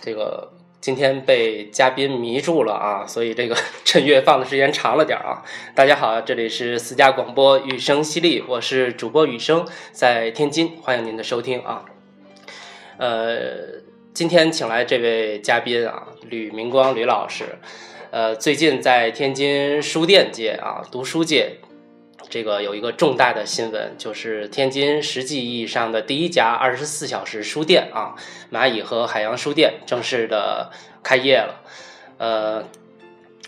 这个今天被嘉宾迷住了啊，所以这个 趁月放的时间长了点啊。大家好，这里是私家广播雨声犀利，我是主播雨声，在天津，欢迎您的收听啊。呃，今天请来这位嘉宾啊，吕明光吕老师，呃，最近在天津书店界啊，读书界。这个有一个重大的新闻，就是天津实际意义上的第一家二十四小时书店啊，蚂蚁和海洋书店正式的开业了。呃，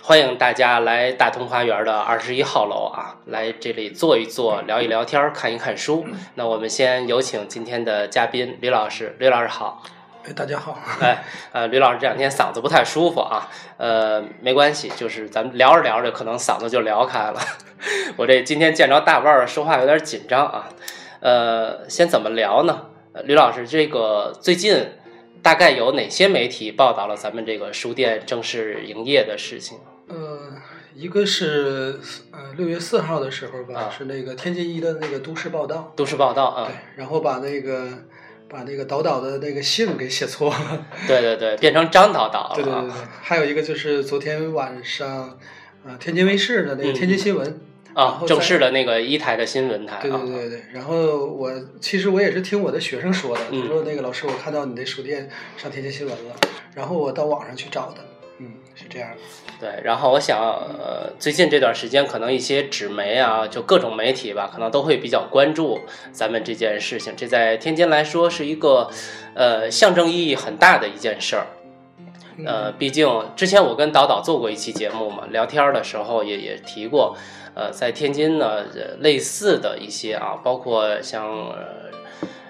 欢迎大家来大同花园的二十一号楼啊，来这里坐一坐，聊一聊天，看一看书。那我们先有请今天的嘉宾吕老师，吕老师好。哎，大家好。哎，呃，吕老师这两天嗓子不太舒服啊，呃，没关系，就是咱们聊着聊着，可能嗓子就聊开了。我这今天见着大腕儿，说话有点紧张啊。呃，先怎么聊呢？吕老师，这个最近大概有哪些媒体报道了咱们这个书店正式营业的事情？呃，一个是呃六月四号的时候吧，是那个天津一的那个都市报道，都市报道啊，对，然后把那个。把那个导导的那个姓给写错了，对对对，变成张导导了。对对对对，还有一个就是昨天晚上，呃，天津卫视的那个天津新闻啊，正式的那个一台的新闻台。对对对对，然后我其实我也是听我的学生说的，他说那个老师，我看到你的书店上天津新闻了，然后我到网上去找的。嗯，是这样的。对，然后我想，呃，最近这段时间，可能一些纸媒啊，就各种媒体吧，可能都会比较关注咱们这件事情。这在天津来说是一个，呃，象征意义很大的一件事儿。呃，毕竟之前我跟导导做过一期节目嘛，聊天的时候也也提过，呃，在天津呢，类似的一些啊，包括像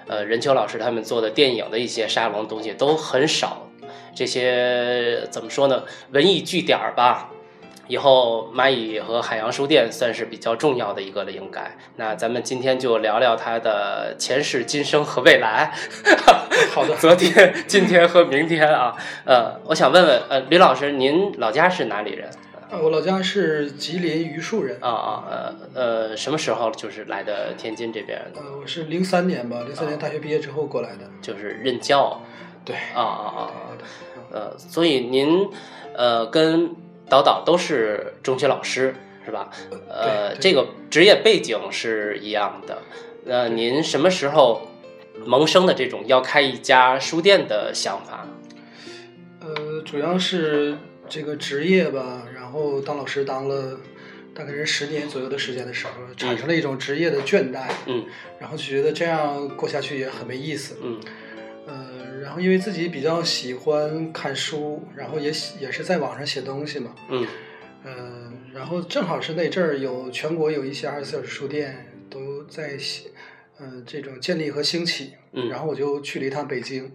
呃任秋老师他们做的电影的一些沙龙东西都很少。这些怎么说呢？文艺据点儿吧，以后蚂蚁和海洋书店算是比较重要的一个了，应该。那咱们今天就聊聊它的前世今生和未来。好的，昨天、今天和明天啊。呃，我想问问，呃，吕老师，您老家是哪里人？啊，我老家是吉林榆树人。啊啊，呃呃，什么时候就是来的天津这边？呃，我是零三年吧，零三年大学毕业之后过来的。就是任教。对啊啊啊！呃，所以您呃跟导导都是中学老师是吧？呃，这个职业背景是一样的。那您什么时候萌生的这种要开一家书店的想法？呃，主要是这个职业吧，然后当老师当了大概是十年左右的时间的时候，产生了一种职业的倦怠。嗯，然后就觉得这样过下去也很没意思。嗯。然后因为自己比较喜欢看书，然后也也是在网上写东西嘛，嗯，呃，然后正好是那阵儿有全国有一些二十四小时书店都在写，呃，这种建立和兴起，嗯，然后我就去了一趟北京，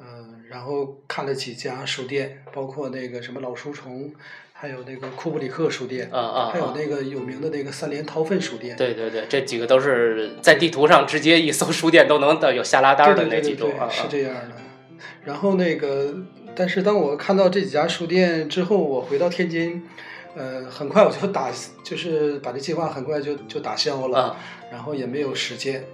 嗯，然后看了几家书店，包括那个什么老书虫。还有那个库布里克书店，啊啊，还有那个有名的那个三联韬奋书店，对对对，这几个都是在地图上直接一搜书店都能有下拉单的那几种啊，是这样的。然后那个，但是当我看到这几家书店之后，我回到天津，呃，很快我就打，就是把这计划很快就就打消了，然后也没有时间。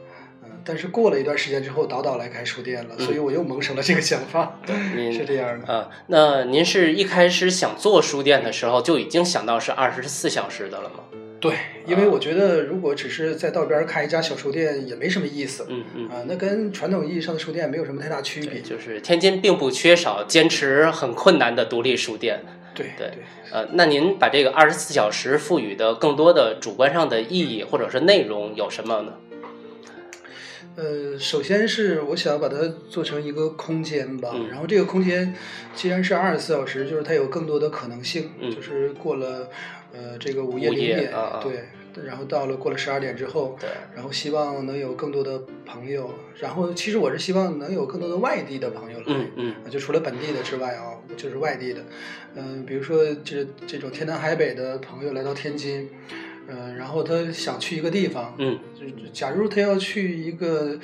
但是过了一段时间之后，导导来开书店了，所以我又萌生了这个想法。您 是这样的啊？那您是一开始想做书店的时候就已经想到是二十四小时的了吗？对，因为我觉得如果只是在道边开一家小书店也没什么意思。嗯嗯啊，那跟传统意义上的书店没有什么太大区别。就是天津并不缺少坚持很困难的独立书店。对对呃，那您把这个二十四小时赋予的更多的主观上的意义或者是内容有什么呢？呃，首先是我想把它做成一个空间吧，然后这个空间既然是二十四小时，就是它有更多的可能性，就是过了呃这个午夜零点，对，然后到了过了十二点之后，然后希望能有更多的朋友，然后其实我是希望能有更多的外地的朋友来，嗯嗯，就除了本地的之外啊，就是外地的，嗯，比如说这这种天南海北的朋友来到天津。嗯，然后他想去一个地方，嗯，就假如他要去一个，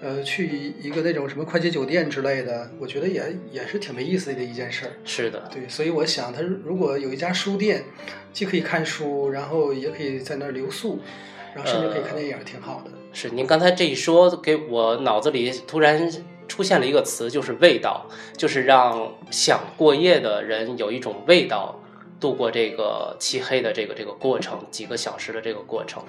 呃，去一个那种什么快捷酒店之类的，我觉得也也是挺没意思的一件事儿。是的，对，所以我想，他如果有一家书店，既可以看书，然后也可以在那儿留宿，然后甚至可以看电影，挺好的。是，您刚才这一说，给我脑子里突然。出现了一个词，就是味道，就是让想过夜的人有一种味道，度过这个漆黑的这个这个过程，几个小时的这个过程。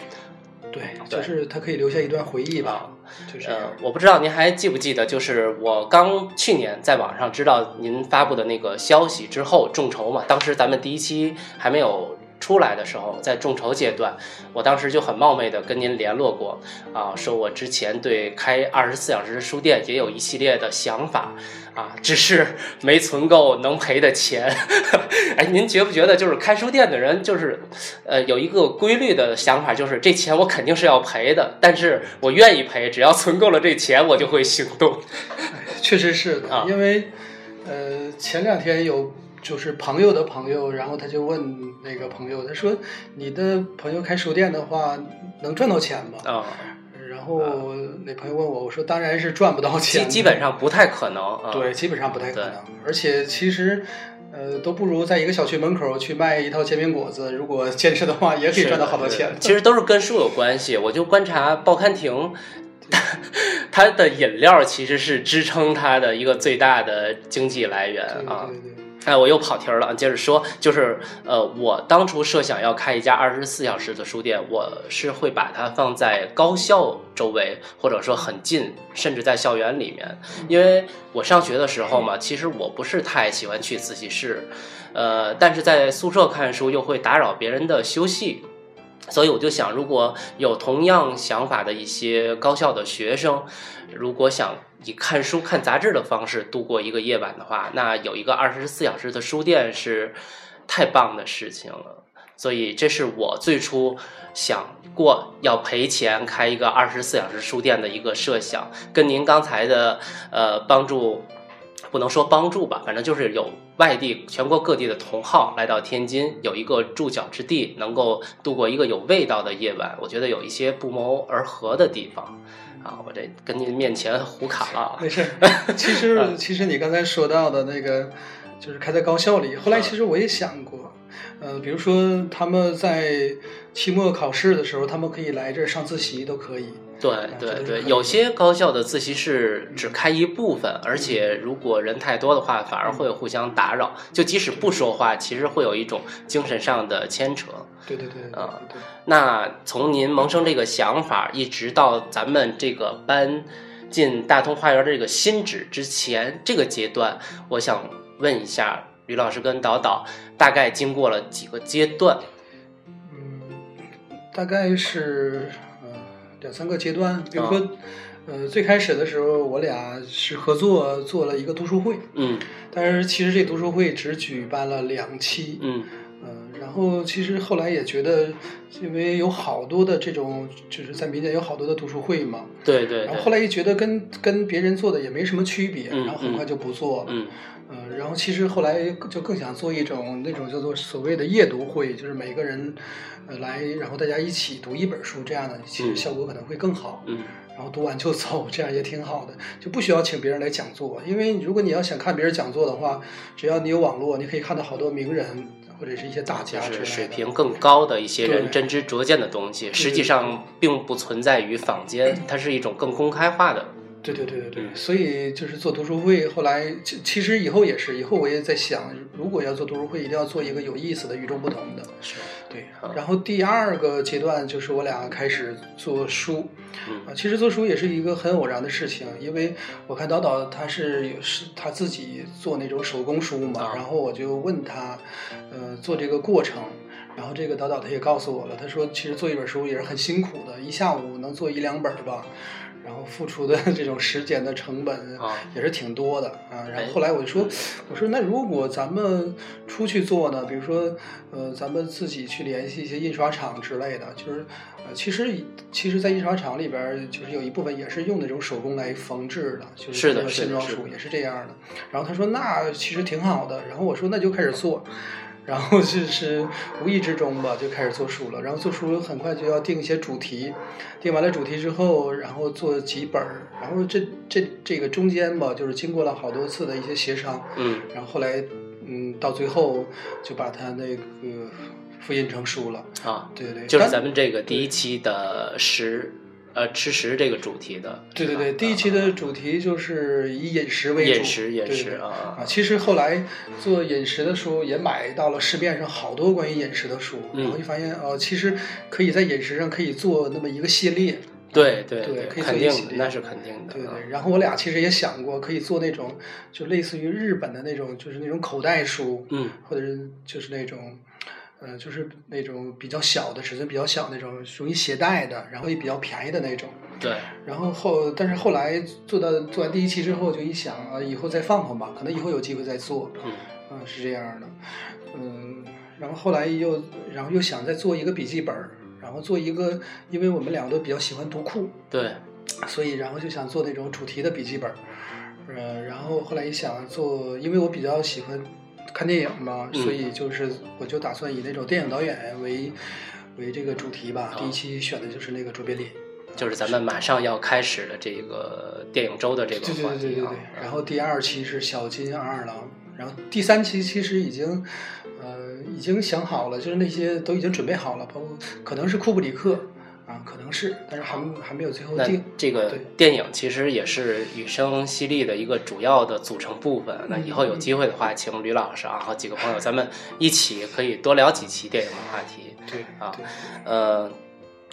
对，就是它可以留下一段回忆吧。就是我不知道您还记不记得，就是我刚去年在网上知道您发布的那个消息之后，众筹嘛，当时咱们第一期还没有。出来的时候，在众筹阶段，我当时就很冒昧的跟您联络过，啊，说我之前对开二十四小时书店也有一系列的想法，啊，只是没存够能赔的钱。哎，您觉不觉得就是开书店的人，就是，呃，有一个规律的想法，就是这钱我肯定是要赔的，但是我愿意赔，只要存够了这钱，我就会行动。确实是的，因为，呃，前两天有。就是朋友的朋友，然后他就问那个朋友，他说：“你的朋友开书店的话，能赚到钱吗？”啊，然后那朋友问我，我说：“当然是赚不到钱，基基本上不太可能。”对，基本上不太可能。而且其实，呃，都不如在一个小区门口去卖一套煎饼果子，如果坚持的话，也可以赚到好多钱。其实都是跟书有关系。我就观察报刊亭，它的饮料其实是支撑它的一个最大的经济来源啊。哎，我又跑题儿了。接着说，就是呃，我当初设想要开一家二十四小时的书店，我是会把它放在高校周围，或者说很近，甚至在校园里面。因为我上学的时候嘛，其实我不是太喜欢去自习室，呃，但是在宿舍看书又会打扰别人的休息，所以我就想，如果有同样想法的一些高校的学生，如果想。以看书、看杂志的方式度过一个夜晚的话，那有一个二十四小时的书店是太棒的事情了。所以，这是我最初想过要赔钱开一个二十四小时书店的一个设想。跟您刚才的呃帮助，不能说帮助吧，反正就是有外地、全国各地的同好来到天津，有一个住脚之地，能够度过一个有味道的夜晚。我觉得有一些不谋而合的地方。啊，我这跟您面前胡卡了。没事，其实其实你刚才说到的那个，就是开在高校里。后来其实我也想过，呃，比如说他们在期末考试的时候，他们可以来这儿上自习，都可以。对对对，有些高校的自习室只开一部分，而且如果人太多的话，反而会互相打扰。就即使不说话，其实会有一种精神上的牵扯。对对对，啊，那从您萌生这个想法，一直到咱们这个搬进大通花园这个新址之前这个阶段，我想问一下吕老师跟导导，大概经过了几个阶段？嗯，大概是呃两三个阶段。比如说，呃，最开始的时候，我俩是合作做了一个读书会，嗯，但是其实这读书会只举办了两期，嗯。然后其实后来也觉得，因为有好多的这种，就是在民间有好多的读书会嘛。对对。然后后来一觉得跟跟别人做的也没什么区别，然后很快就不做了。嗯。嗯，然后其实后来就更想做一种那种叫做所谓的夜读会，就是每个人呃来，然后大家一起读一本书，这样的其实效果可能会更好。嗯。然后读完就走，这样也挺好的，就不需要请别人来讲座。因为如果你要想看别人讲座的话，只要你有网络，你可以看到好多名人。或者是一些大家，就是水平更高的一些人真知灼见的东西，实际上并不存在于坊间，它是一种更公开化的。对对对对对，所以就是做读书会，后来其其实以后也是，以后我也在想，如果要做读书会，一定要做一个有意思的、与众不同的。是，对。然后第二个阶段就是我俩开始做书，啊，其实做书也是一个很偶然的事情，因为我看导导他是有是他自己做那种手工书嘛，然后我就问他，呃，做这个过程，然后这个导导他也告诉我了，他说其实做一本书也是很辛苦的，一下午能做一两本吧。然后付出的这种时间的成本也是挺多的啊。然后后来我就说，我说那如果咱们出去做呢？比如说，呃，咱们自己去联系一些印刷厂之类的，就是呃，其实其实，在印刷厂里边，就是有一部分也是用那种手工来缝制的，就是的线装书也是这样的。然后他说那其实挺好的。然后我说那就开始做。然后就是无意之中吧，就开始做书了。然后做书很快就要定一些主题，定完了主题之后，然后做几本儿。然后这这这个中间吧，就是经过了好多次的一些协商。嗯。然后后来，嗯，到最后就把它那个复印成书了。啊，对对。就是咱们这个第一期的十。呃吃食这个主题的。对对对，第一期的主题就是以饮食为主。饮食饮食啊啊！其实后来做饮食的时候也买到了市面上好多关于饮食的书，然后就发现哦，其实可以在饮食上可以做那么一个系列。对对对，肯定那是肯定的。对对，然后我俩其实也想过，可以做那种就类似于日本的那种，就是那种口袋书，嗯，或者是就是那种，呃，就是那种比较小的尺寸比较小那种，容易携带的，然后也比较便宜的那种。对。然后后，但是后来做到做完第一期之后，就一想啊，以后再放放吧，可能以后有机会再做。嗯。嗯，是这样的。嗯，然后后来又，然后又想再做一个笔记本。然后做一个，因为我们两个都比较喜欢读库，对，所以然后就想做那种主题的笔记本，呃，然后后来一想做，因为我比较喜欢看电影嘛，所以就是我就打算以那种电影导演为为这个主题吧。第一期选的就是那个卓别林，就是咱们马上要开始的这个电影周的这个话题。对对对对对。然后第二期是小金二二郎，然后第三期其实已经。呃，已经想好了，就是那些都已经准备好了，包括可能是库布里克啊，可能是，但是还还没有最后定。这个电影其实也是雨声犀利的一个主要的组成部分。那以后有机会的话，请吕老师啊和几个朋友，咱们一起可以多聊几期电影的话题。对啊，呃，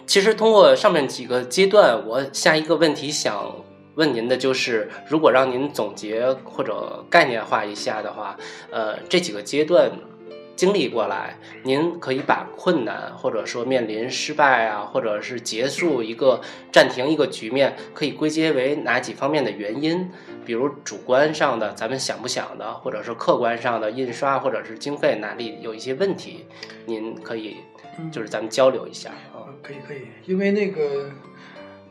其实通过上面几个阶段，我下一个问题想问您的就是，如果让您总结或者概念化一下的话，呃，这几个阶段。经历过来，您可以把困难或者说面临失败啊，或者是结束一个暂停一个局面，可以归结为哪几方面的原因？比如主观上的，咱们想不想的，或者是客观上的印刷或者是经费哪里有一些问题，您可以就是咱们交流一下啊。可以可以，因为那个。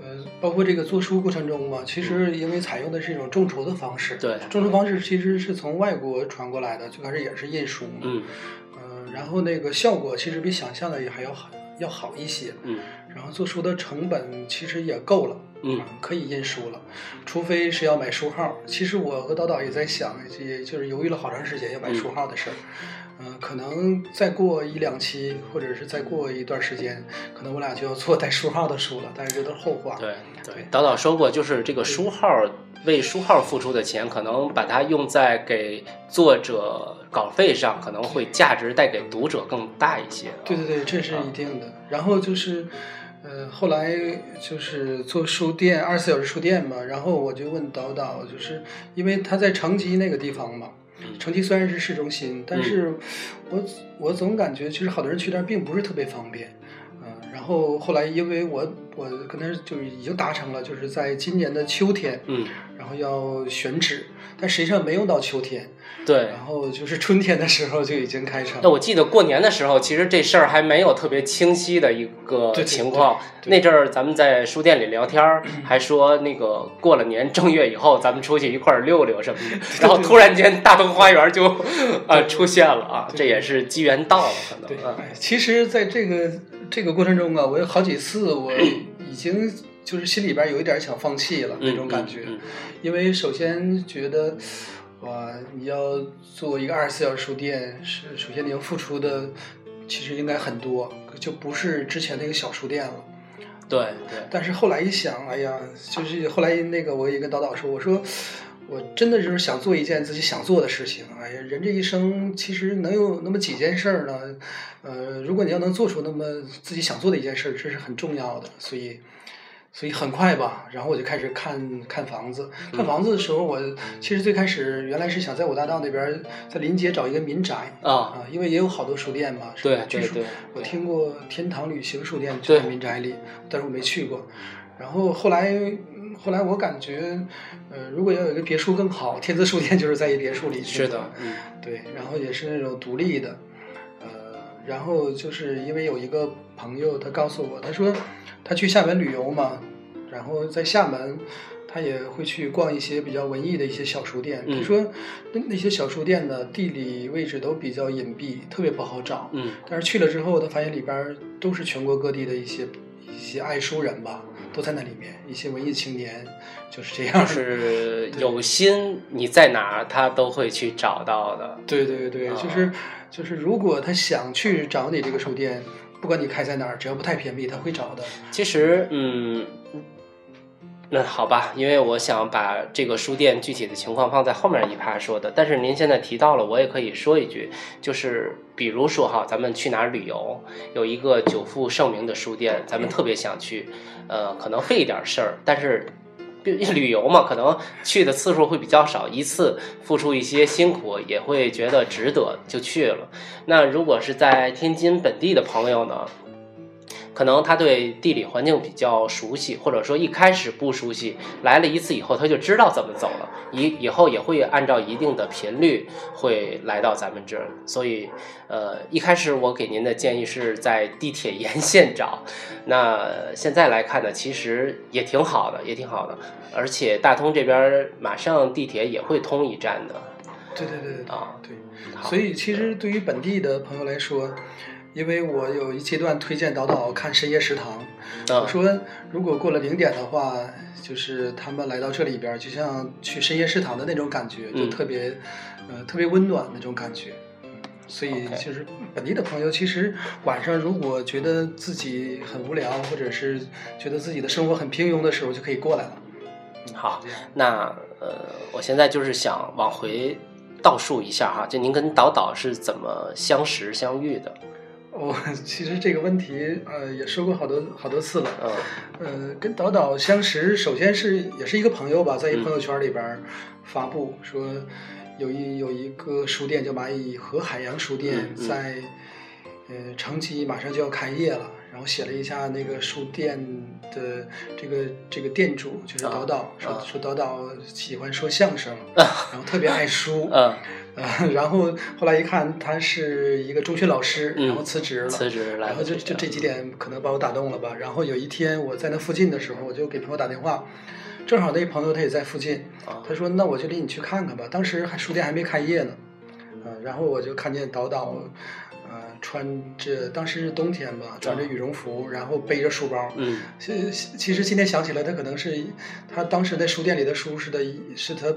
呃，包括这个做书过程中嘛，其实因为采用的是一种众筹的方式，对，众筹方式其实是从外国传过来的，最开始也是印书，嗯，呃，然后那个效果其实比想象的也还要好，要好一些，嗯，然后做书的成本其实也够了，嗯，可以印书了，除非是要买书号。其实我和导导也在想，也就是犹豫了好长时间要买书号的事儿。嗯，可能再过一两期，或者是再过一段时间，可能我俩就要做带书号的书了。但是这都是后话。对对，导导说过，就是这个书号为书号付出的钱，可能把它用在给作者稿费上，可能会价值带给读者更大一些。对对对，这是一定的。然后就是，呃，后来就是做书店，二十四小时书店嘛。然后我就问导导，就是因为他在城基那个地方嘛。成绩虽然是市中心，但是我我总感觉其实好多人去那儿并不是特别方便，嗯，然后后来因为我我跟他就已经达成了，就是在今年的秋天，嗯，然后要选址，但实际上没用到秋天。对，然后就是春天的时候就已经开成。那我记得过年的时候，其实这事儿还没有特别清晰的一个情况。那阵儿咱们在书店里聊天儿，还说那个过了年正月以后，咱们出去一块儿溜溜什么的。然后突然间大东花园就啊出现了啊，这也是机缘到了，可能。对，其实在这个这个过程中啊，我有好几次我已经就是心里边有一点想放弃了那种感觉，因为首先觉得。哇，你要做一个二十四小时书店，是首先你要付出的，其实应该很多，就不是之前那个小书店了。对对。但是后来一想，哎呀，就是后来那个我也跟导导说，我说我真的就是想做一件自己想做的事情。哎呀，人这一生其实能有那么几件事儿呢？呃，如果你要能做出那么自己想做的一件事儿，这是很重要的。所以。所以很快吧，然后我就开始看看房子。看房子的时候，我其实最开始原来是想在五大道那边，在临街找一个民宅啊啊，因为也有好多书店嘛。对对对。我听过天堂旅行书店就在民宅里，但是我没去过。然后后来后来我感觉，呃，如果要有一个别墅更好，天字书店就是在一别墅里。是的，嗯，对。然后也是那种独立的，呃，然后就是因为有一个朋友，他告诉我，他说。他去厦门旅游嘛，然后在厦门，他也会去逛一些比较文艺的一些小书店。他说，那那些小书店的地理位置都比较隐蔽，特别不好找。嗯，但是去了之后，他发现里边都是全国各地的一些一些爱书人吧，都在那里面，一些文艺青年就是这样。是有心，你在哪他都会去找到的。对对对，就是就是，如果他想去找你这个书店。不管你开在哪儿，只要不太偏僻，他会找的。其实，嗯。那好吧，因为我想把这个书店具体的情况放在后面一趴说的。但是您现在提到了，我也可以说一句，就是比如说哈，咱们去哪儿旅游，有一个久负盛名的书店，咱们特别想去，呃，可能费一点事儿，但是旅游嘛，可能去的次数会比较少，一次付出一些辛苦，也会觉得值得，就去了。那如果是在天津本地的朋友呢？可能他对地理环境比较熟悉，或者说一开始不熟悉，来了一次以后他就知道怎么走了，以以后也会按照一定的频率会来到咱们这儿。所以，呃，一开始我给您的建议是在地铁沿线找，那现在来看呢，其实也挺好的，也挺好的，而且大通这边马上地铁也会通一站的。对对对对啊，对，所以其实对于本地的朋友来说。因为我有一阶段推荐导导看深夜食堂，我说如果过了零点的话，就是他们来到这里边，就像去深夜食堂的那种感觉，就特别，呃，特别温暖那种感觉。所以就是本地的朋友，其实晚上如果觉得自己很无聊，或者是觉得自己的生活很平庸的时候，就可以过来了。好，那呃，我现在就是想往回倒数一下哈，就您跟导导是怎么相识相遇的？我其实这个问题，呃，也说过好多好多次了。呃，跟导导相识，首先是也是一个朋友吧，在一朋友圈里边发布说，有一有一个书店叫蚂蚁和海洋书店，在呃城西马上就要开业了。然后写了一下那个书店的这个这个店主就是导导说说导导喜欢说相声，然后特别爱书，嗯，然后后来一看他是一个中学老师，然后辞职了，辞职了，然后就就这几点可能把我打动了吧。然后有一天我在那附近的时候，我就给朋友打电话，正好那朋友他也在附近，他说那我就领你去看看吧。当时还书店还没开业呢，啊，然后我就看见导导。穿着当时是冬天吧，穿着羽绒服，然后背着书包。嗯，其其实今天想起来，他可能是他当时在书店里的书是的，是他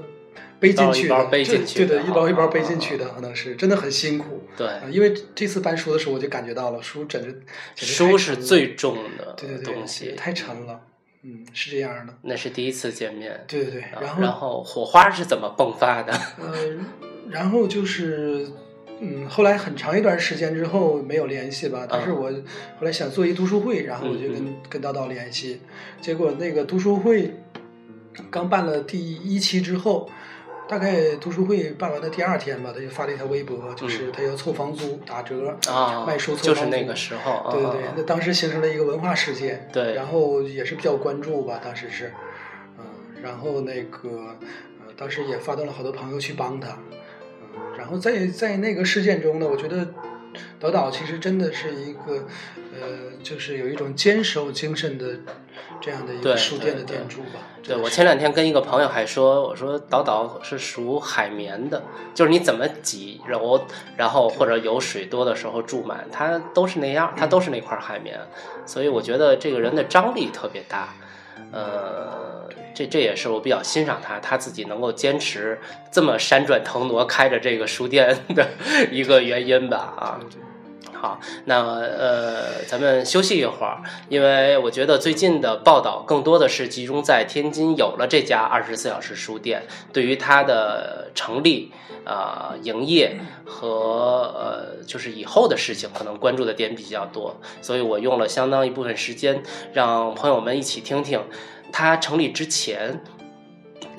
背进去的，对的，一包一包背进去的，可能是真的很辛苦。对，因为这次搬书的时候，我就感觉到了书真的书是最重的东西，太沉了。嗯，是这样的。那是第一次见面。对对对，然后然后火花是怎么迸发的？呃，然后就是。嗯，后来很长一段时间之后没有联系吧，但是我后来想做一读书会，然后我就跟跟叨叨联系，结果那个读书会刚办了第一期之后，大概读书会办完的第二天吧，他就发了一条微博，就是他要凑房租打折啊，卖书凑房租，就是那个时候，对对对，那当时形成了一个文化事件，对，然后也是比较关注吧，当时是，嗯，然后那个呃，当时也发动了好多朋友去帮他。然后在在那个事件中呢，我觉得导导其实真的是一个，呃，就是有一种坚守精神的这样的一个书店的店主吧。对我前两天跟一个朋友还说，我说岛岛是属海绵的，就是你怎么挤揉，然后或者有水多的时候注满，它都是那样，它都是那块海绵。所以我觉得这个人的张力特别大，呃。这这也是我比较欣赏他，他自己能够坚持这么闪转腾挪开着这个书店的 一个原因吧啊。好，那呃，咱们休息一会儿，因为我觉得最近的报道更多的是集中在天津有了这家二十四小时书店，对于它的成立、呃营业和呃就是以后的事情，可能关注的点比较多，所以我用了相当一部分时间，让朋友们一起听听。它成立之前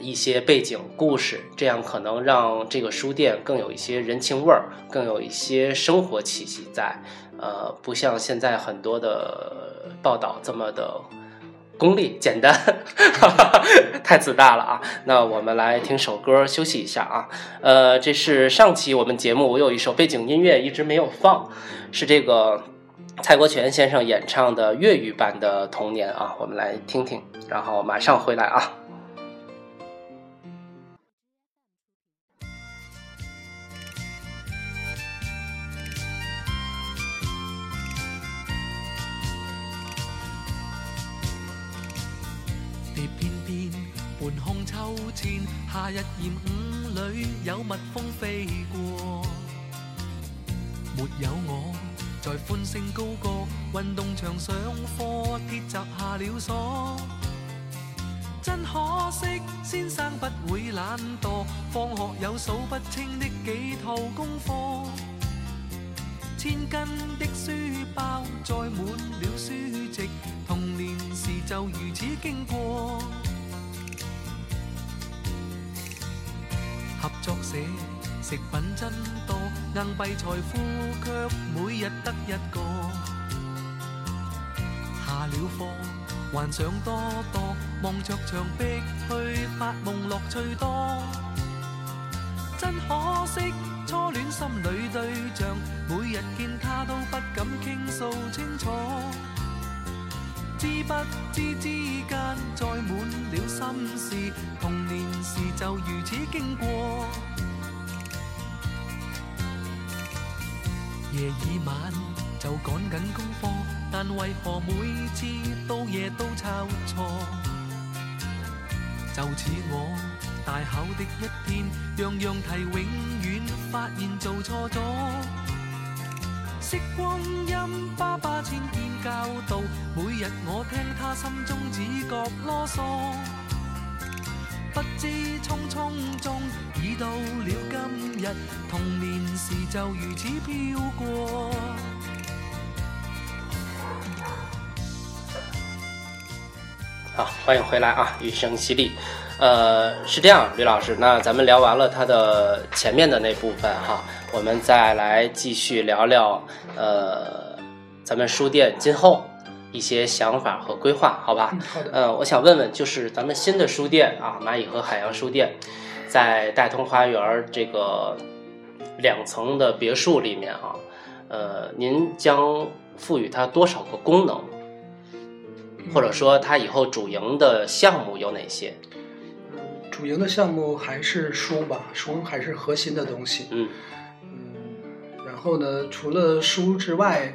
一些背景故事，这样可能让这个书店更有一些人情味儿，更有一些生活气息在。呃，不像现在很多的报道这么的功利简单，太自大了啊！那我们来听首歌休息一下啊。呃，这是上期我们节目我有一首背景音乐一直没有放，是这个。蔡国权先生演唱的粤语版的《童年》啊，我们来听听，然后马上回来啊。地片片半空秋千，夏日炎午里有蜜蜂飞过，没有我。在欢声高歌，运动场上课，铁闸下了锁。真可惜，先生不会懒惰，放学有数不清的几套功课。千斤的书包载满了书籍，童年时就如此经过。合作社食品真多，硬币财富却每日得一个。下了课，幻想多多，望着墙壁去发梦，乐趣多。真可惜，初恋心里对象，每日见他都不敢倾诉清楚。知不知之间载满了心事，童年时就如此经过。夜已晚就赶紧功课，但为何每次到夜都抄错？就似我大考的一天，样样题永远发现做错咗。惜光阴，爸爸千遍教导，每日我听他心中只觉啰嗦。不知匆匆中已到了今日，童年时就如此飘过。好，欢迎回来啊，雨声犀利。呃，是这样，吕老师，那咱们聊完了他的前面的那部分哈，我们再来继续聊聊呃，咱们书店今后一些想法和规划，好吧？嗯好的呃，我想问问，就是咱们新的书店啊，蚂蚁和海洋书店，在大通花园儿这个两层的别墅里面啊，呃，您将赋予它多少个功能？或者说它以后主营的项目有哪些？主营的项目还是书吧，书还是核心的东西。嗯嗯，然后呢，除了书之外，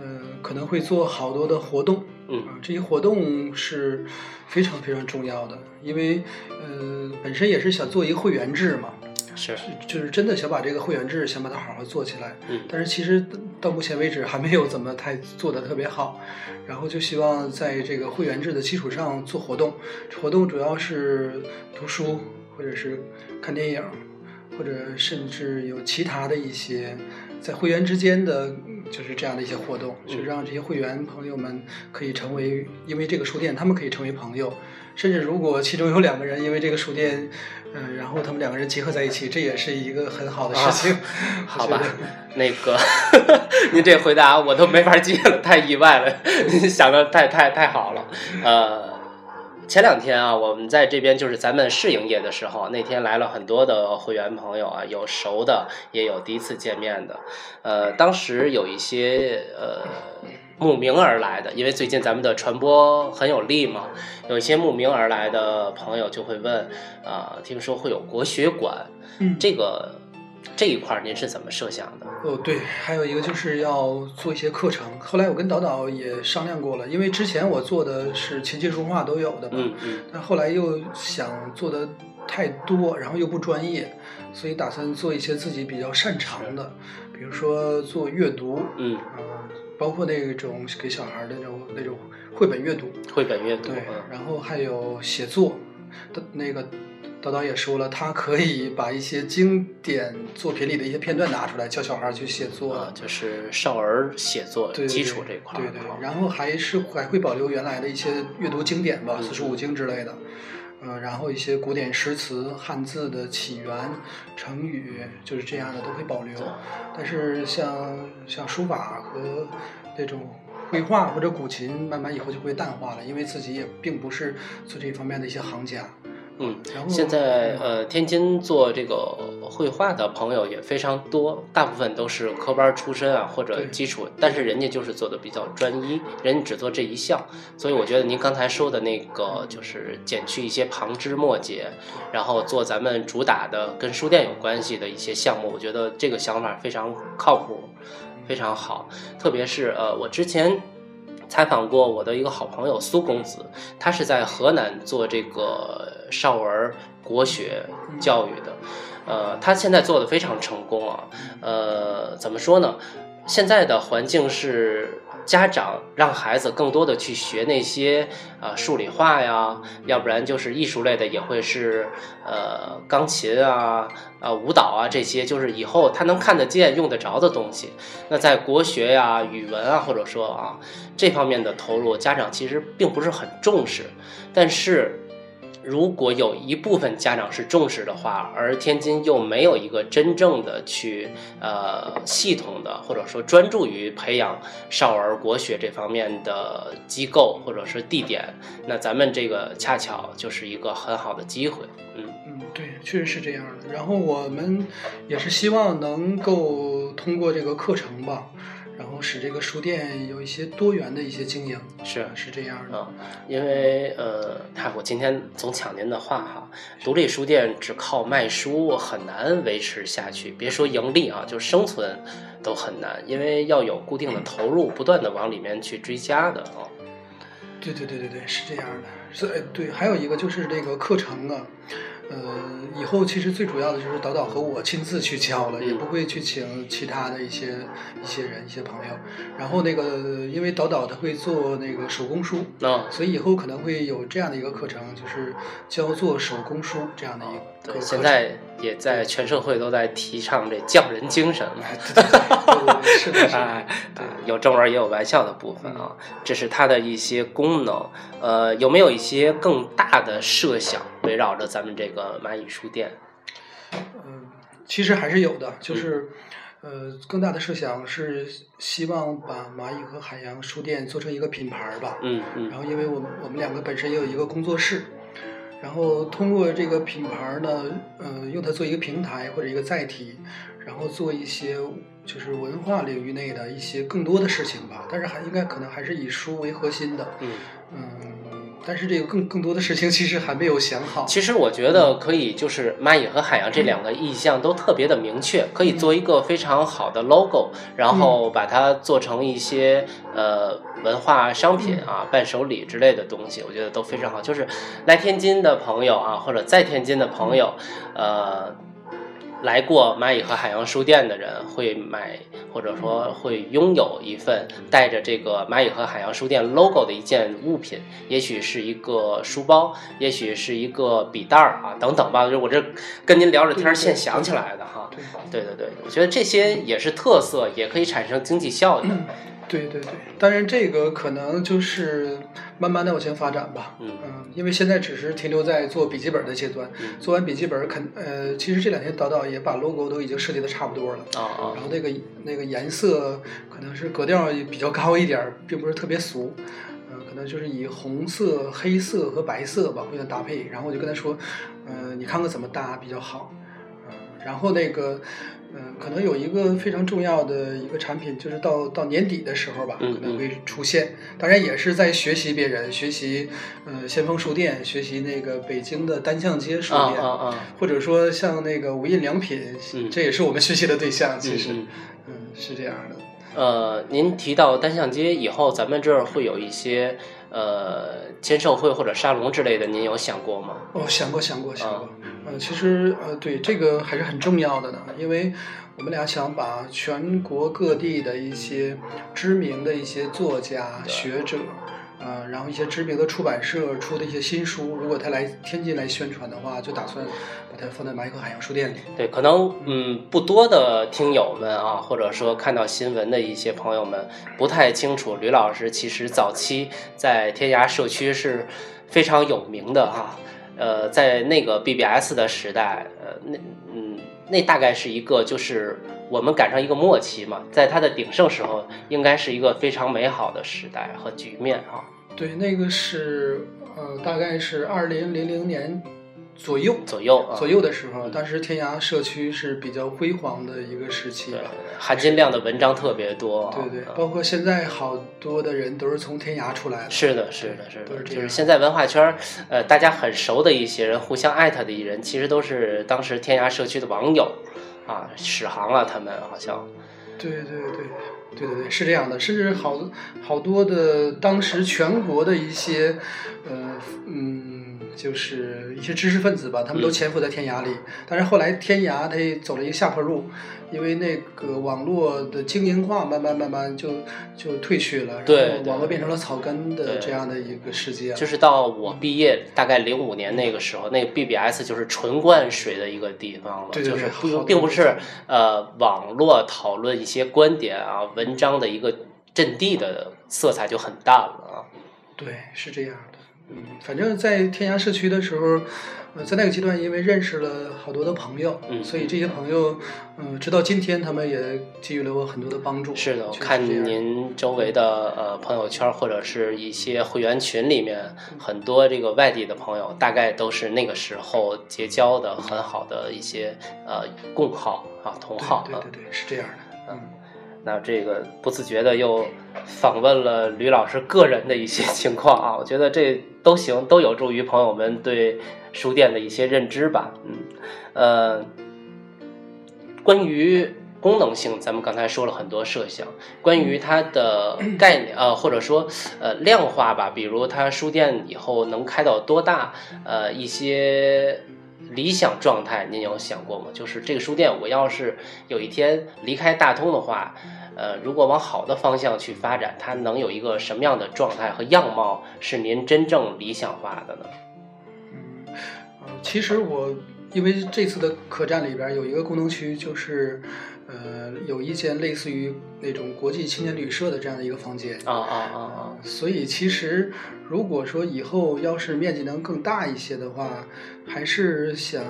嗯、可能会做好多的活动。嗯啊，这些活动是非常非常重要的，因为呃，本身也是想做一个会员制嘛，是，就是真的想把这个会员制想把它好好做起来。嗯。但是其实到目前为止还没有怎么太做的特别好，然后就希望在这个会员制的基础上做活动，活动主要是读书或者是看电影，或者甚至有其他的一些在会员之间的就是这样的一些活动，嗯就让这些会员朋友们可以成为因为这个书店，他们可以成为朋友，甚至如果其中有两个人因为这个书店，嗯、然后他们两个人结合在一起，这也是一个很好的事情。好吧那个 您这回答我都没法接了，太意外了，您想的太太太好了。呃，前两天啊，我们在这边就是咱们试营业的时候，那天来了很多的会员朋友啊，有熟的，也有第一次见面的。呃，当时有一些呃慕名而来的，因为最近咱们的传播很有力嘛，有一些慕名而来的朋友就会问，啊、听说会有国学馆，嗯，这个这一块儿您是怎么设想的？哦，对，还有一个就是要做一些课程。后来我跟导导也商量过了，因为之前我做的是琴棋书画都有的嘛，嗯嗯但后来又想做的太多，然后又不专业，所以打算做一些自己比较擅长的，比如说做阅读，嗯，啊、包括那种给小孩儿的那种那种绘本阅读，绘本阅读，对嗯，然后还有写作的那个。导导也说了，他可以把一些经典作品里的一些片段拿出来，教小孩儿去写作啊，就是少儿写作对基础这块儿，对对啊，然后还是还会保留原来的一些阅读经典吧，嗯四书五经之类的，嗯、然后一些古典诗词、汉字的起源、成语，就是这样的都会保留。但是像像书法和那种绘画或者古琴，慢慢以后就会淡化了，因为自己也并不是做这方面的一些行家。嗯，现在呃，天津做这个绘画的朋友也非常多，大部分都是科班出身啊，或者基础，但是人家就是做的比较专一，人家只做这一项，所以我觉得您刚才说的那个就是减去一些旁枝末节，然后做咱们主打的跟书店有关系的一些项目，我觉得这个想法非常靠谱，非常好，特别是呃，我之前。采访过我的一个好朋友苏公子，他是在河南做这个少儿国学教育的，呃，他现在做的非常成功啊，呃，怎么说呢？现在的环境是。家长让孩子更多的去学那些呃数理化呀，要不然就是艺术类的，也会是呃钢琴啊、呃舞蹈啊这些，就是以后他能看得见、用得着的东西。那在国学呀、语文啊，或者说啊这方面的投入，家长其实并不是很重视，但是。如果有一部分家长是重视的话，而天津又没有一个真正的去呃系统的或者说专注于培养少儿国学这方面的机构或者是地点，那咱们这个恰巧就是一个很好的机会。嗯嗯，对，确实是这样的。然后我们也是希望能够通过这个课程吧。然后使这个书店有一些多元的一些经营，是是这样的。因为呃，看我今天总抢您的话哈，独立书店只靠卖书很难维持下去，别说盈利啊，就生存都很难，因为要有固定的投入，不断的往里面去追加的啊。对对对对对，是这样的。所以对，还有一个就是这个课程啊。呃，以后其实最主要的就是导导和我亲自去教了，也不会去请其他的一些一些人、一些朋友。然后那个，因为导导他会做那个手工书，啊，所以以后可能会有这样的一个课程，就是教做手工书这样的一个。对，现在也在全社会都在提倡这匠人精神嘛。是的，哎，对，有正文也有玩笑的部分啊，这是它的一些功能。呃，有没有一些更大的设想围绕着咱们这个蚂蚁书店？嗯，其实还是有的，就是呃，更大的设想是希望把蚂蚁和海洋书店做成一个品牌吧。嗯嗯。然后，因为我们我们两个本身也有一个工作室，然后通过这个品牌呢，呃，用它做一个平台或者一个载体，然后做一些就是文化领域内的一些更多的事情吧。但是还应该可能还是以书为核心的。嗯。嗯，但是这个更更多的事情其实还没有想好。其实我觉得可以，就是蚂蚁和海洋这两个意向都特别的明确，可以做一个非常好的 logo，然后把它做成一些呃文化商品啊、伴手礼之类的东西，我觉得都非常好。就是来天津的朋友啊，或者在天津的朋友，呃。来过蚂蚁和海洋书店的人会买，或者说会拥有一份带着这个蚂蚁和海洋书店 logo 的一件物品，也许是一个书包，也许是一个笔袋儿啊，等等吧。就我这跟您聊着天儿，现想起来的哈。对对对，我觉得这些也是特色，也可以产生经济效益。对对对，当然这个可能就是慢慢的往前发展吧。嗯嗯，因为现在只是停留在做笔记本的阶段。做完笔记本，肯呃，其实这两天导导也把 logo 都已经设计的差不多了。啊啊。然后那个那个颜色可能是格调比较高一点，并不是特别俗。嗯，可能就是以红色、黑色和白色吧互相搭配。然后我就跟他说，嗯，你看看怎么搭比较好。嗯，然后那个。嗯，可能有一个非常重要的一个产品，就是到到年底的时候吧，可能会出现。当然也是在学习别人，学习呃先锋书店，学习那个北京的单向街书店啊啊，或者说像那个无印良品，这也是我们学习的对象。其实，嗯，是这样的。呃，您提到单向街以后，咱们这儿会有一些。呃，签售会或者沙龙之类的，您有想过吗？哦，想过，想过，想过。呃，其实呃，对这个还是很重要的呢，因为我们俩想把全国各地的一些知名的一些作家、学者。呃，然后一些知名的出版社出的一些新书，如果他来天津来宣传的话，就打算把它放在马可海洋书店里。对，可能嗯，不多的听友们啊，或者说看到新闻的一些朋友们，不太清楚吕老师其实早期在天涯社区是非常有名的哈。呃，在那个 BBS 的时代，呃，那嗯，那大概是一个就是我们赶上一个末期嘛，在它的鼎盛时候，应该是一个非常美好的时代和局面啊。对，那个是呃，大概是二零零零年左右左右啊左右的时候，当时天涯社区是比较辉煌的一个时期吧，含金量的文章特别多。对对，包括现在好多的人都是从天涯出来的。是的，是的，是的，就是现在文化圈呃，大家很熟的一些人，互相艾特的一人，其实都是当时天涯社区的网友啊，史航啊，他们好像。对对对。对对对，是这样的，甚至好好多的当时全国的一些，呃嗯，就是一些知识分子吧，他们都潜伏在天涯里。但是后来天涯它走了一个下坡路，因为那个网络的精英化慢慢慢慢就就退去了，然后网络变成了草根的这样的一个世界。就是到我毕业大概零五年那个时候，那个 BBS 就是纯灌水的一个地方了，就是不并不是呃网络讨论一些观点啊文章的一个阵地的色彩就很淡了啊。对，是这样的。嗯，反正，在天涯社区的时候，呃，在那个阶段，因为认识了好多的朋友，嗯，所以这些朋友，嗯，直到今天，他们也给予了我很多的帮助。是的，我看您周围的呃朋友圈或者是一些会员群里面，很多这个外地的朋友，大概都是那个时候结交的很好的一些呃共好啊同好。对对对，是这样的。嗯，那这个不自觉的又访问了吕老师个人的一些 情况啊，我觉得这。都行，都有助于朋友们对书店的一些认知吧。嗯，呃，关于功能性，咱们刚才说了很多设想。关于它的概念，呃，或者说呃量化吧，比如它书店以后能开到多大，呃，一些理想状态，您有想过吗？就是这个书店，我要是有一天离开大通的话。呃，如果往好的方向去发展，它能有一个什么样的状态和样貌是您真正理想化的呢？嗯，其实我因为这次的客栈里边有一个功能区，就是呃有一间类似于那种国际青年旅社的这样的一个房间啊啊啊啊！所以其实如果说以后要是面积能更大一些的话，还是想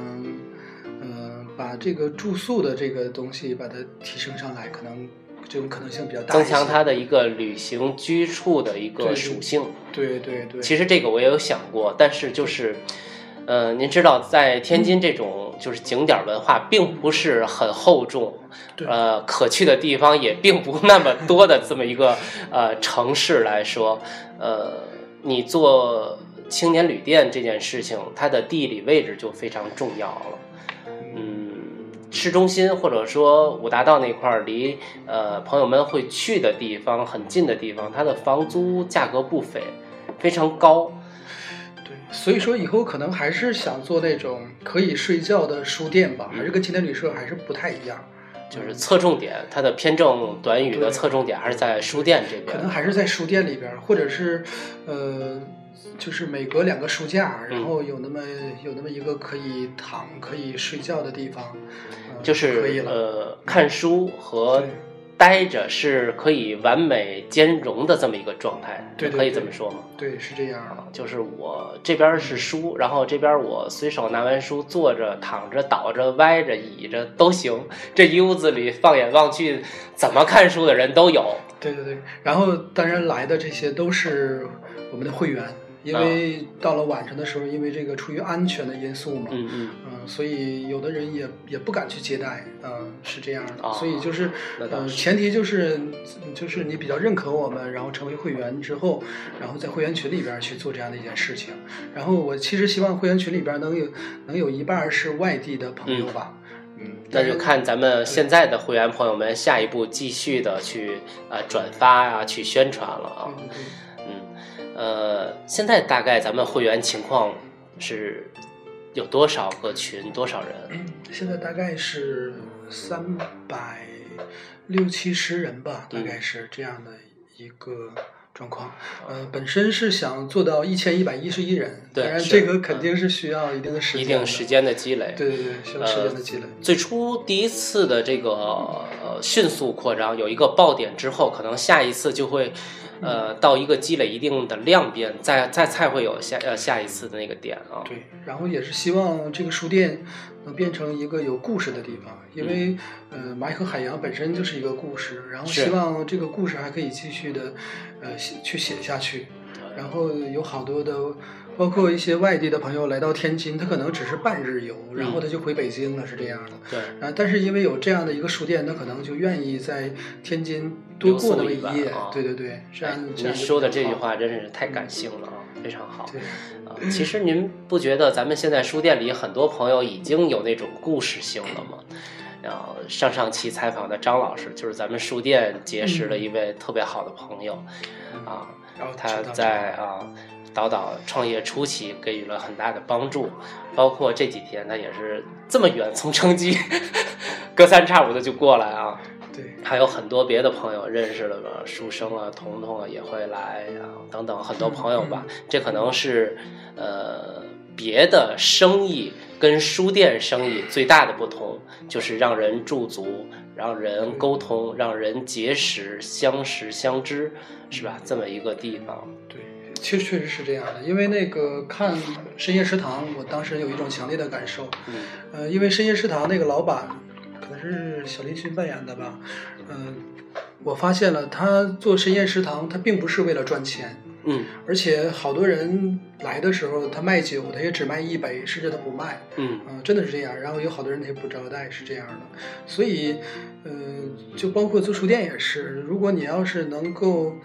呃把这个住宿的这个东西把它提升上来，可能。这种可能性比较大，增强它的一个旅行居处的一个属性。对对对。其实这个我也有想过，但是就是，呃，您知道，在天津这种就是景点文化并不是很厚重，呃，可去的地方也并不那么多的这么一个呃城市来说，呃，你做青年旅店这件事情，它的地理位置就非常重要了。嗯市中心或者说五大道那块儿，离呃朋友们会去的地方很近的地方，它的房租价格不菲，非常高。对，所以说以后可能还是想做那种可以睡觉的书店吧，还是跟青年旅社还是不太一样。就是侧重点，它的偏正短语的侧重点还是在书店这边。可能还是在书店里边，或者是呃。就是每隔两个书架，然后有那么有那么一个可以躺、可以睡觉的地方，就是可以了。呃，看书和待着是可以完美兼容的这么一个状态，对，可以这么说吗？对，是这样啊。就是我这边是书，然后这边我随手拿完书，坐着、躺着、倒着、歪着、倚着都行。这一屋子里放眼望去，怎么看书的人都有。对对对，然后当然来的这些都是我们的会员。因为到了晚上的时候，因为这个出于安全的因素嘛，嗯嗯，嗯，所以有的人也也不敢去接待，嗯，是这样的，所以就是，嗯，前提就是就是你比较认可我们，然后成为会员之后，然后在会员群里边去做这样的一件事情。然后我其实希望会员群里边能有能有一半是外地的朋友吧，嗯，那就看咱们现在的会员朋友们下一步继续的去呃转发啊，去宣传了啊。呃，现在大概咱们会员情况是有多少个群，多少人？现在大概是三百六七十人吧，大概是这样的一个状况。呃，本身是想做到一千一百一十一人，当然这个肯定是需要一定的时间，一定时间的积累。对对对，需要时间的积累。最初第一次的这个呃迅速扩张有一个爆点之后，可能下一次就会。呃，到一个积累一定的量变，再再才会有下呃下一次的那个点啊。对，然后也是希望这个书店能变成一个有故事的地方，因为呃蚂蚁和海洋本身就是一个故事，然后希望这个故事还可以继续的呃去写下去，然后有好多的。包括一些外地的朋友来到天津，他可能只是半日游，然后他就回北京了，是这样的。对。啊，但是因为有这样的一个书店，他可能就愿意在天津多过那么一夜。对对对，这样。您说的这句话真是太感性了啊，非常好。对。啊，其实您不觉得咱们现在书店里很多朋友已经有那种故事性了吗？然后上上期采访的张老师就是咱们书店结识了一位特别好的朋友，啊，他在啊。导导创业初期给予了很大的帮助，包括这几天他也是这么远从成吉隔三差五的就过来啊。对，还有很多别的朋友认识了个书生啊、彤彤啊也会来啊，等等很多朋友吧。这可能是呃别的生意跟书店生意最大的不同，就是让人驻足、让人沟通、让人结识、相识、相知，是吧？这么一个地方。对，其实确实是这样的。因为那个看深夜食堂，我当时有一种强烈的感受。嗯，呃，因为深夜食堂那个老板。可能是小林旬扮演的吧，嗯，我发现了他做深夜食堂，他并不是为了赚钱，嗯，而且好多人来的时候，他卖酒，他也只卖一杯，甚至他不卖，嗯，真的是这样。然后有好多人他也不招待，是这样的。所以，嗯，就包括做书店也是，如果你要是能够，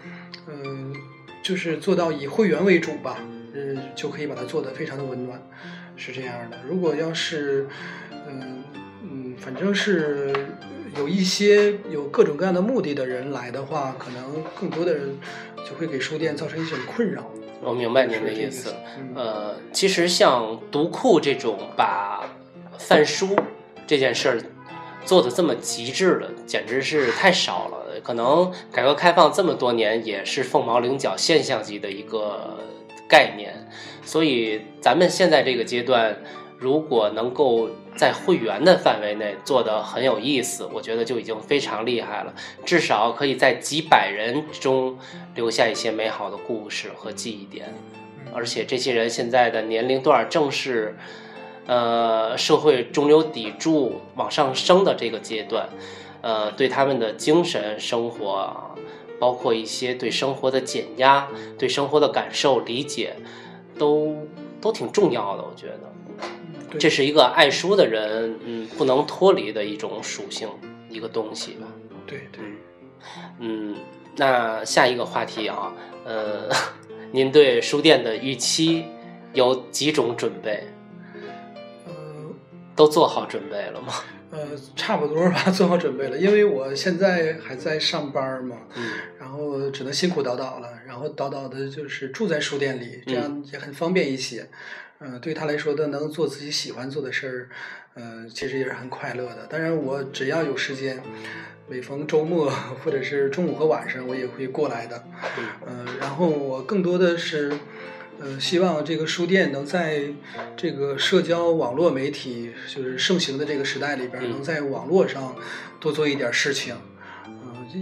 嗯，就是做到以会员为主吧，嗯，就可以把它做得非常的温暖，是这样的。如果要是，嗯嗯。反正是有一些有各种各样的目的的人来的话，可能更多的人就会给书店造成一种困扰。我明白您的意思。呃，其实像读库这种把贩书这件事儿做的这么极致的，简直是太少了。可能改革开放这么多年，也是凤毛麟角现象级的一个概念。所以咱们现在这个阶段。如果能够在会员的范围内做得很有意思，我觉得就已经非常厉害了。至少可以在几百人中留下一些美好的故事和记忆点。而且这些人现在的年龄段正是，呃，社会中流砥柱往上升的这个阶段，呃，对他们的精神生活，包括一些对生活的减压、对生活的感受理解，都都挺重要的。我觉得。这是一个爱书的人，嗯，不能脱离的一种属性，一个东西吧。对对，嗯，那下一个话题啊，呃，您对书店的预期有几种准备？呃，都做好准备了吗？呃，差不多吧，做好准备了，因为我现在还在上班嘛，嗯，然后只能辛苦叨叨了，然后叨叨的就是住在书店里，这样也很方便一些。嗯，对他来说，他能做自己喜欢做的事儿，嗯，其实也是很快乐的。当然，我只要有时间，每逢周末或者是中午和晚上，我也会过来的。嗯，然后我更多的是，呃，希望这个书店能在这个社交网络媒体就是盛行的这个时代里边，能在网络上多做一点事情。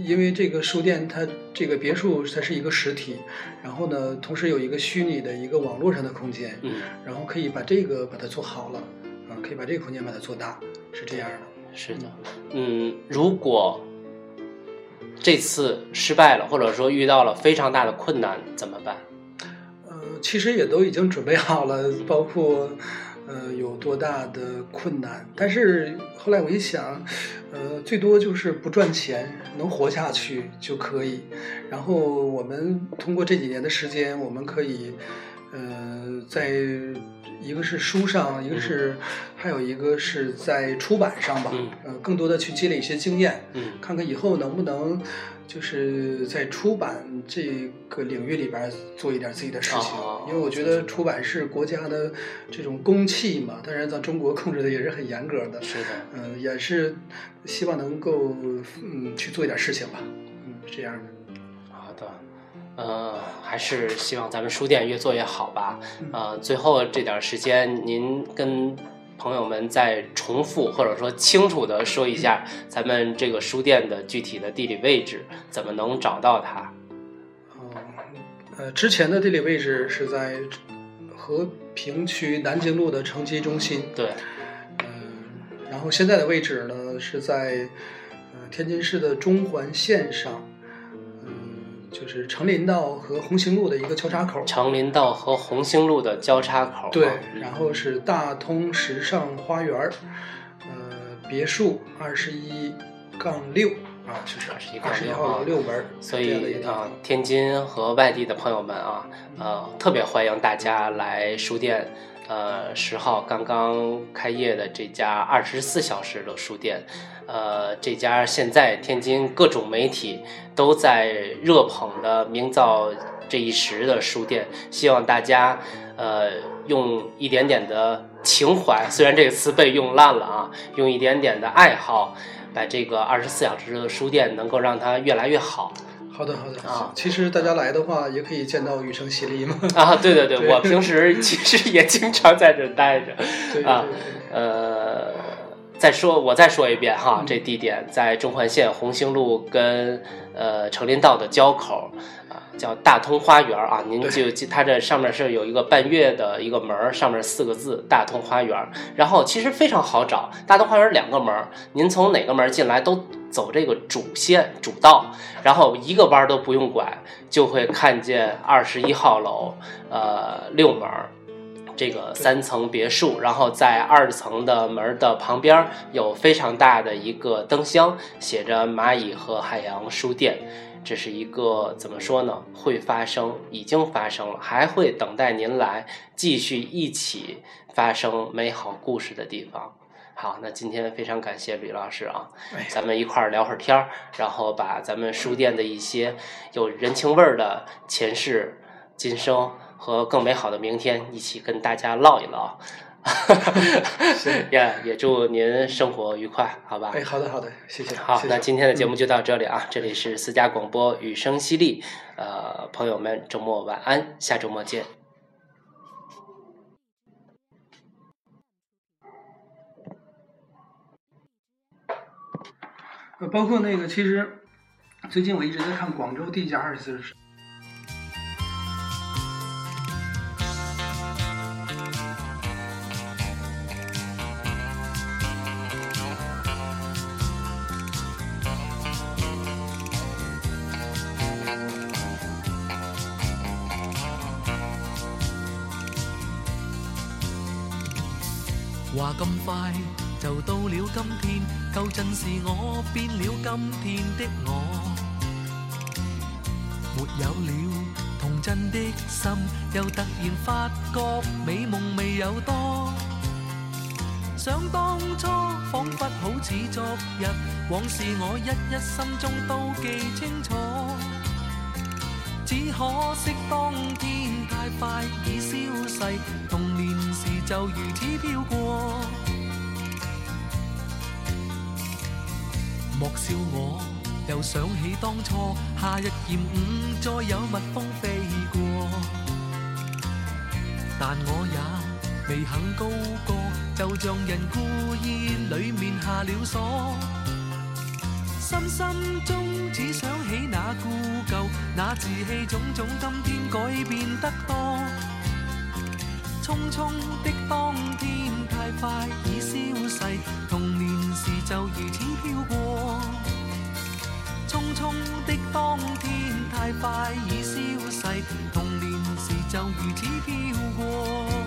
因为这个书店，它这个别墅它是一个实体，然后呢，同时有一个虚拟的一个网络上的空间，嗯，然后可以把这个把它做好了，啊，可以把这个空间把它做大，是这样的。是的，嗯，如果这次失败了，或者说遇到了非常大的困难，怎么办？呃，其实也都已经准备好了，包括。呃，有多大的困难？但是后来我一想，呃，最多就是不赚钱，能活下去就可以。然后我们通过这几年的时间，我们可以，呃，在一个是书上，一个是还有一个是在出版上吧，呃，更多的去积累一些经验，看看以后能不能。就是在出版这个领域里边做一点自己的事情，因为我觉得出版是国家的这种公器嘛，当然咱中国控制的也是很严格的，是的，嗯，也是希望能够嗯去做一点事情吧，嗯，这样的。好的，呃，还是希望咱们书店越做越好吧。呃，最后这点时间，您跟。朋友们再重复或者说清楚的说一下，咱们这个书店的具体的地理位置，怎么能找到它？哦，呃，之前的地理位置是在和平区南京路的城基中心。对。嗯，然后现在的位置呢是在呃天津市的中环线上。就是成林道和红星路的一个交叉口。成林道和红星路的交叉口。对，然后是大通时尚花园呃，别墅二十一杠六啊，就是二十一杠六六门。所以啊，天津和外地的朋友们啊，呃，特别欢迎大家来书店呃十号刚刚开业的这家二十四小时的书店。呃，这家现在天津各种媒体都在热捧的名噪这一时的书店，希望大家呃用一点点的情怀，虽然这个词被用烂了啊，用一点点的爱好，把这个二十四小时的书店能够让它越来越好。好的，好的啊。其实大家来的话，也可以见到雨声淅沥嘛。啊，对对对，我平时其实也经常在这待着。啊，呃，再说我再说一遍哈，这地点在中环线红星路跟呃成林道的交口。叫大通花园啊，您就它这上面是有一个半月的一个门上面四个字“大通花园”。然后其实非常好找，大通花园两个门您从哪个门进来都走这个主线主道，然后一个弯都不用拐，就会看见二十一号楼，呃，六门这个三层别墅。然后在二层的门的旁边有非常大的一个灯箱，写着“蚂蚁和海洋书店”。这是一个怎么说呢？会发生，已经发生了，还会等待您来继续一起发生美好故事的地方。好，那今天非常感谢吕老师啊，咱们一块儿聊会儿天儿，然后把咱们书店的一些有人情味儿的前世今生和更美好的明天一起跟大家唠一唠。也也祝您生活愉快，好吧？哎，好的，好的，谢谢。好，那今天的节目就到这里啊！这里是私家广播，雨声淅沥。呃，朋友们，周末晚安，下周末见。呃，包括那个，其实最近我一直在看广州地下二十四小时。话咁快今天，旧阵时我变了今天的我，没有了童真的心，又突然发觉美梦未有多。想当初仿佛好似昨日，往事我一一心中都记清楚。只可惜当天太快已消逝，童年时就如此飘过。莫笑我，又想起当初夏日炎午，再有蜜蜂飞过。但我也未肯高歌，就像人故意里面下了锁。心心中只想起那故旧，那稚气种种，今天改变得多。匆匆的当天太快已消逝，童时就如此飘过。匆匆的当天太快已消逝，童年时就如此飘过。